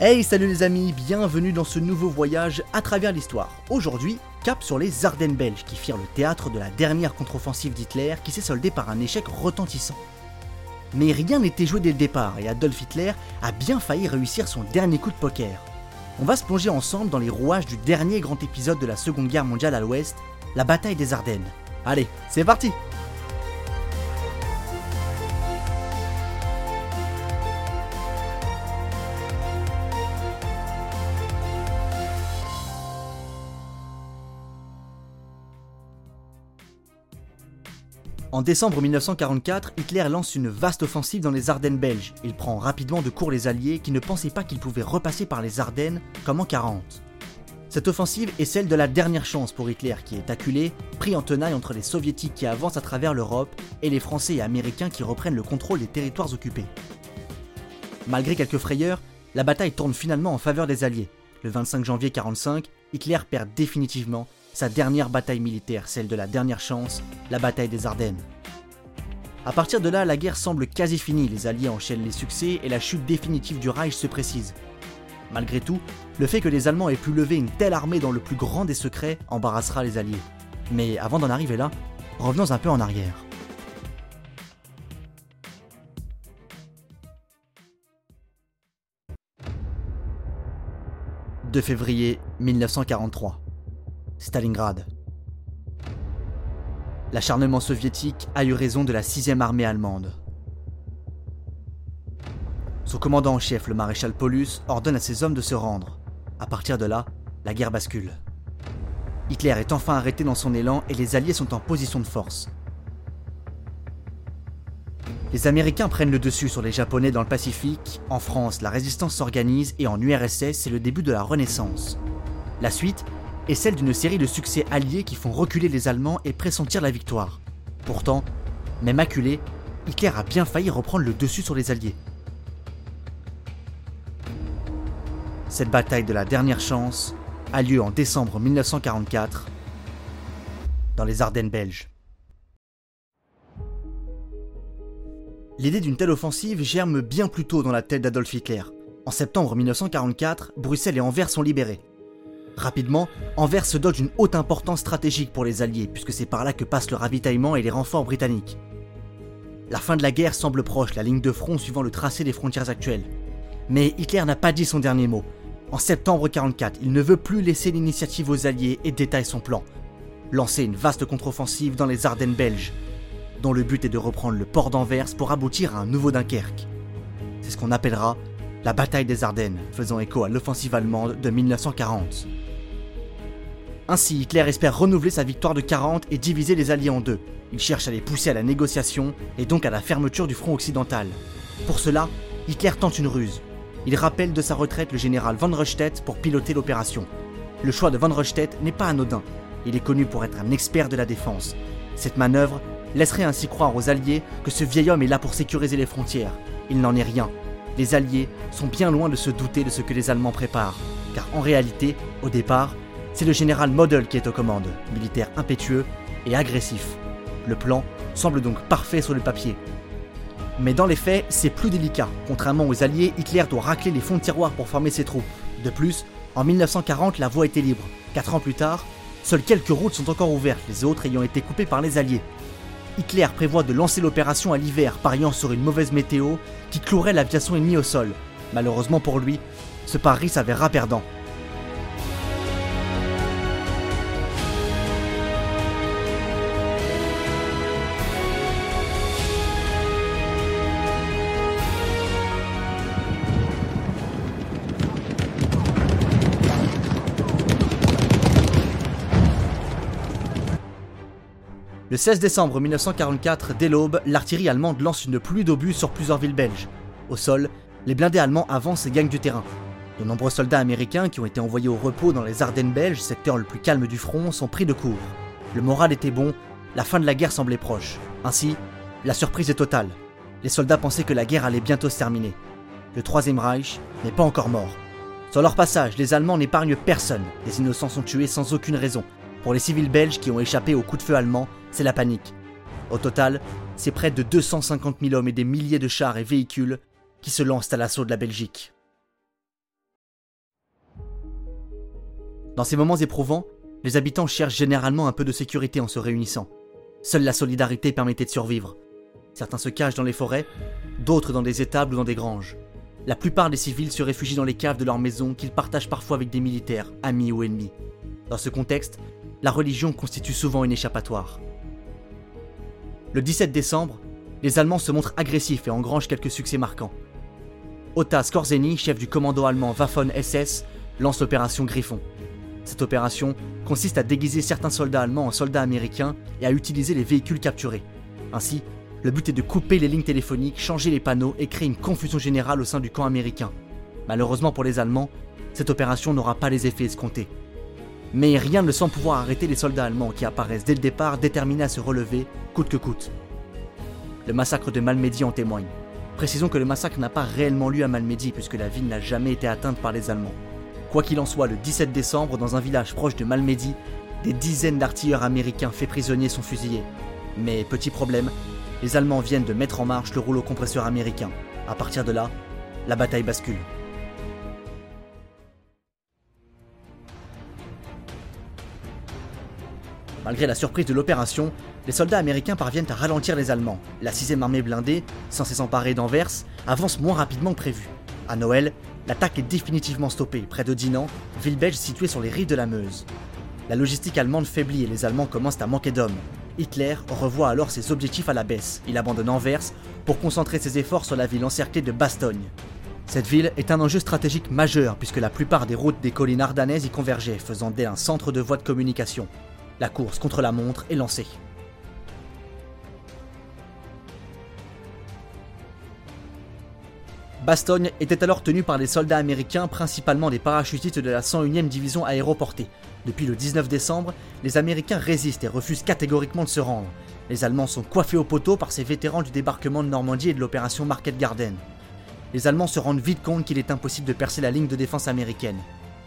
Hey salut les amis, bienvenue dans ce nouveau voyage à travers l'histoire. Aujourd'hui, cap sur les Ardennes belges qui firent le théâtre de la dernière contre-offensive d'Hitler qui s'est soldée par un échec retentissant. Mais rien n'était joué dès le départ et Adolf Hitler a bien failli réussir son dernier coup de poker. On va se plonger ensemble dans les rouages du dernier grand épisode de la Seconde Guerre mondiale à l'ouest, la bataille des Ardennes. Allez, c'est parti En décembre 1944, Hitler lance une vaste offensive dans les Ardennes belges. Il prend rapidement de court les Alliés qui ne pensaient pas qu'ils pouvaient repasser par les Ardennes comme en 40. Cette offensive est celle de la dernière chance pour Hitler qui est acculé, pris en tenaille entre les soviétiques qui avancent à travers l'Europe et les Français et Américains qui reprennent le contrôle des territoires occupés. Malgré quelques frayeurs, la bataille tourne finalement en faveur des Alliés. Le 25 janvier 1945, Hitler perd définitivement sa dernière bataille militaire, celle de la dernière chance, la bataille des Ardennes. A partir de là, la guerre semble quasi finie, les Alliés enchaînent les succès et la chute définitive du Reich se précise. Malgré tout, le fait que les Allemands aient pu lever une telle armée dans le plus grand des secrets embarrassera les Alliés. Mais avant d'en arriver là, revenons un peu en arrière. 2 février 1943. Stalingrad. L'acharnement soviétique a eu raison de la 6ème armée allemande. Son commandant en chef, le maréchal Paulus, ordonne à ses hommes de se rendre. À partir de là, la guerre bascule. Hitler est enfin arrêté dans son élan et les Alliés sont en position de force. Les Américains prennent le dessus sur les Japonais dans le Pacifique, en France la résistance s'organise et en URSS c'est le début de la Renaissance. La suite, est celle d'une série de succès alliés qui font reculer les Allemands et pressentir la victoire. Pourtant, même acculé, Hitler a bien failli reprendre le dessus sur les Alliés. Cette bataille de la dernière chance a lieu en décembre 1944 dans les Ardennes belges. L'idée d'une telle offensive germe bien plus tôt dans la tête d'Adolf Hitler. En septembre 1944, Bruxelles et Anvers sont libérés. Rapidement, Anvers se dote d'une haute importance stratégique pour les Alliés, puisque c'est par là que passent le ravitaillement et les renforts britanniques. La fin de la guerre semble proche, la ligne de front suivant le tracé des frontières actuelles. Mais Hitler n'a pas dit son dernier mot. En septembre 1944, il ne veut plus laisser l'initiative aux Alliés et détaille son plan. Lancer une vaste contre-offensive dans les Ardennes belges, dont le but est de reprendre le port d'Anvers pour aboutir à un nouveau Dunkerque. C'est ce qu'on appellera la bataille des Ardennes, faisant écho à l'offensive allemande de 1940. Ainsi, Hitler espère renouveler sa victoire de 40 et diviser les Alliés en deux. Il cherche à les pousser à la négociation et donc à la fermeture du front occidental. Pour cela, Hitler tente une ruse. Il rappelle de sa retraite le général von Röstedt pour piloter l'opération. Le choix de von Röstedt n'est pas anodin. Il est connu pour être un expert de la défense. Cette manœuvre laisserait ainsi croire aux Alliés que ce vieil homme est là pour sécuriser les frontières. Il n'en est rien. Les Alliés sont bien loin de se douter de ce que les Allemands préparent, car en réalité, au départ, c'est le général Model qui est aux commandes, militaire impétueux et agressif. Le plan semble donc parfait sur le papier. Mais dans les faits, c'est plus délicat. Contrairement aux Alliés, Hitler doit racler les fonds de tiroir pour former ses troupes. De plus, en 1940, la voie était libre. Quatre ans plus tard, seules quelques routes sont encore ouvertes, les autres ayant été coupées par les Alliés. Hitler prévoit de lancer l'opération à l'hiver, pariant sur une mauvaise météo qui clouerait l'aviation ennemie au sol. Malheureusement pour lui, ce pari s'avérera perdant. Le 16 décembre 1944, dès l'aube, l'artillerie allemande lance une pluie d'obus sur plusieurs villes belges. Au sol, les blindés allemands avancent et gagnent du terrain. De nombreux soldats américains qui ont été envoyés au repos dans les Ardennes belges, secteur le plus calme du front, sont pris de court. Le moral était bon, la fin de la guerre semblait proche. Ainsi, la surprise est totale. Les soldats pensaient que la guerre allait bientôt se terminer. Le Troisième Reich n'est pas encore mort. Sur leur passage, les Allemands n'épargnent personne. Les innocents sont tués sans aucune raison. Pour les civils belges qui ont échappé aux coups de feu allemands, c'est la panique. Au total, c'est près de 250 000 hommes et des milliers de chars et véhicules qui se lancent à l'assaut de la Belgique. Dans ces moments éprouvants, les habitants cherchent généralement un peu de sécurité en se réunissant. Seule la solidarité permettait de survivre. Certains se cachent dans les forêts, d'autres dans des étables ou dans des granges. La plupart des civils se réfugient dans les caves de leur maison qu'ils partagent parfois avec des militaires, amis ou ennemis. Dans ce contexte, la religion constitue souvent une échappatoire. Le 17 décembre, les Allemands se montrent agressifs et engrangent quelques succès marquants. Otta Skorzeny, chef du commando allemand Waffen SS, lance l'opération Griffon. Cette opération consiste à déguiser certains soldats allemands en soldats américains et à utiliser les véhicules capturés. Ainsi, le but est de couper les lignes téléphoniques, changer les panneaux et créer une confusion générale au sein du camp américain. Malheureusement pour les Allemands, cette opération n'aura pas les effets escomptés. Mais rien ne semble pouvoir arrêter les soldats allemands qui apparaissent dès le départ déterminés à se relever, coûte que coûte. Le massacre de Malmedy en témoigne. Précisons que le massacre n'a pas réellement lieu à Malmedy puisque la ville n'a jamais été atteinte par les Allemands. Quoi qu'il en soit, le 17 décembre, dans un village proche de Malmedy, des dizaines d'artilleurs américains faits prisonniers sont fusillés. Mais petit problème, les Allemands viennent de mettre en marche le rouleau compresseur américain. À partir de là, la bataille bascule. Malgré la surprise de l'opération, les soldats américains parviennent à ralentir les Allemands. La 6 armée blindée, censée s'emparer d'Anvers, avance moins rapidement que prévu. À Noël, L'attaque est définitivement stoppée près de Dinan, ville belge située sur les rives de la Meuse. La logistique allemande faiblit et les Allemands commencent à manquer d'hommes. Hitler revoit alors ses objectifs à la baisse. Il abandonne Anvers pour concentrer ses efforts sur la ville encerclée de Bastogne. Cette ville est un enjeu stratégique majeur puisque la plupart des routes des collines ardennaises y convergeaient, faisant d'elle un centre de voie de communication. La course contre la montre est lancée. Bastogne était alors tenu par des soldats américains, principalement des parachutistes de la 101e division aéroportée. Depuis le 19 décembre, les Américains résistent et refusent catégoriquement de se rendre. Les Allemands sont coiffés au poteau par ces vétérans du débarquement de Normandie et de l'opération Market Garden. Les Allemands se rendent vite compte qu'il est impossible de percer la ligne de défense américaine.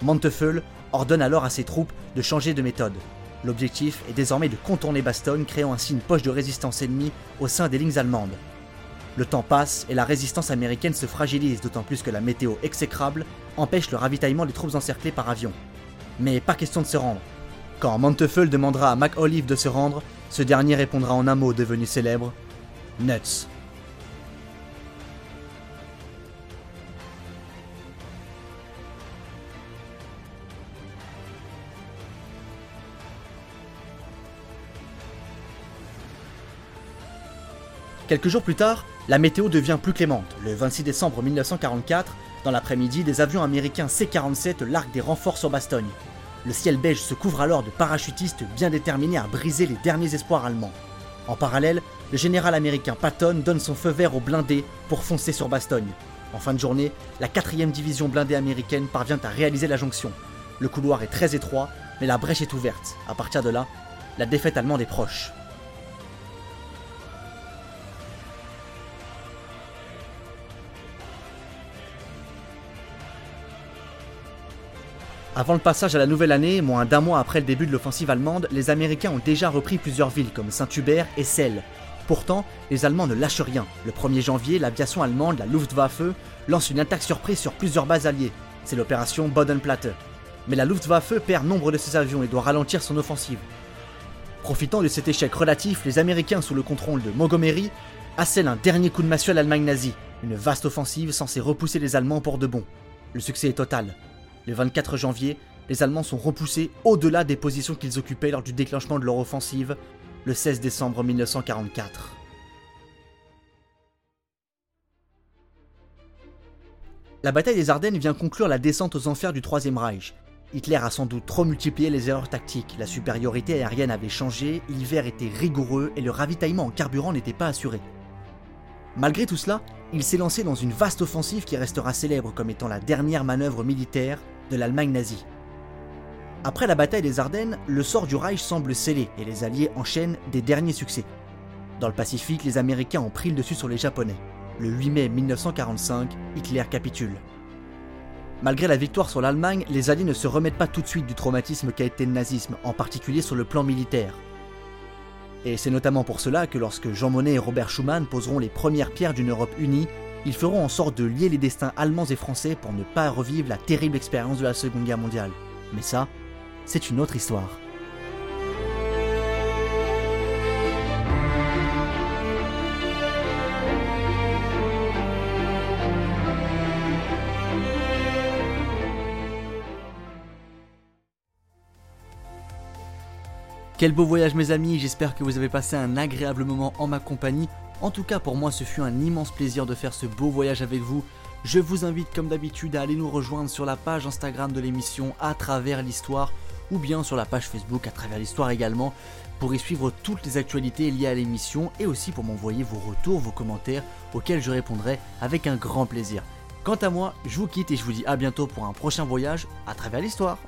Manteuffel ordonne alors à ses troupes de changer de méthode. L'objectif est désormais de contourner Bastogne, créant ainsi une poche de résistance ennemie au sein des lignes allemandes. Le temps passe et la résistance américaine se fragilise, d'autant plus que la météo exécrable empêche le ravitaillement des troupes encerclées par avion. Mais pas question de se rendre. Quand Manteuffel demandera à Mac Olive de se rendre, ce dernier répondra en un mot devenu célèbre Nuts. Quelques jours plus tard, la météo devient plus clémente. Le 26 décembre 1944, dans l'après-midi, des avions américains C-47 larguent des renforts sur Bastogne. Le ciel beige se couvre alors de parachutistes bien déterminés à briser les derniers espoirs allemands. En parallèle, le général américain Patton donne son feu vert aux blindés pour foncer sur Bastogne. En fin de journée, la 4ème division blindée américaine parvient à réaliser la jonction. Le couloir est très étroit, mais la brèche est ouverte. À partir de là, la défaite allemande est proche. Avant le passage à la nouvelle année, moins d'un mois après le début de l'offensive allemande, les Américains ont déjà repris plusieurs villes comme Saint-Hubert et Celle. Pourtant, les Allemands ne lâchent rien. Le 1er janvier, l'aviation allemande, la Luftwaffe, lance une attaque surprise sur plusieurs bases alliées. C'est l'opération Bodenplatte. Mais la Luftwaffe perd nombre de ses avions et doit ralentir son offensive. Profitant de cet échec relatif, les Américains, sous le contrôle de Montgomery, assèlent un dernier coup de massue à l'Allemagne nazie, une vaste offensive censée repousser les Allemands pour de bon. Le succès est total. Le 24 janvier, les Allemands sont repoussés au-delà des positions qu'ils occupaient lors du déclenchement de leur offensive le 16 décembre 1944. La bataille des Ardennes vient conclure la descente aux enfers du Troisième Reich. Hitler a sans doute trop multiplié les erreurs tactiques, la supériorité aérienne avait changé, l'hiver était rigoureux et le ravitaillement en carburant n'était pas assuré. Malgré tout cela, il s'est lancé dans une vaste offensive qui restera célèbre comme étant la dernière manœuvre militaire de l'Allemagne nazie. Après la bataille des Ardennes, le sort du Reich semble scellé et les Alliés enchaînent des derniers succès. Dans le Pacifique, les Américains ont pris le dessus sur les Japonais. Le 8 mai 1945, Hitler capitule. Malgré la victoire sur l'Allemagne, les Alliés ne se remettent pas tout de suite du traumatisme qu'a été le nazisme, en particulier sur le plan militaire. Et c'est notamment pour cela que lorsque Jean Monnet et Robert Schuman poseront les premières pierres d'une Europe unie, ils feront en sorte de lier les destins allemands et français pour ne pas revivre la terrible expérience de la Seconde Guerre mondiale. Mais ça, c'est une autre histoire. Quel beau voyage mes amis, j'espère que vous avez passé un agréable moment en ma compagnie. En tout cas pour moi ce fut un immense plaisir de faire ce beau voyage avec vous. Je vous invite comme d'habitude à aller nous rejoindre sur la page Instagram de l'émission à travers l'histoire ou bien sur la page Facebook à travers l'histoire également pour y suivre toutes les actualités liées à l'émission et aussi pour m'envoyer vos retours, vos commentaires auxquels je répondrai avec un grand plaisir. Quant à moi, je vous quitte et je vous dis à bientôt pour un prochain voyage à travers l'histoire.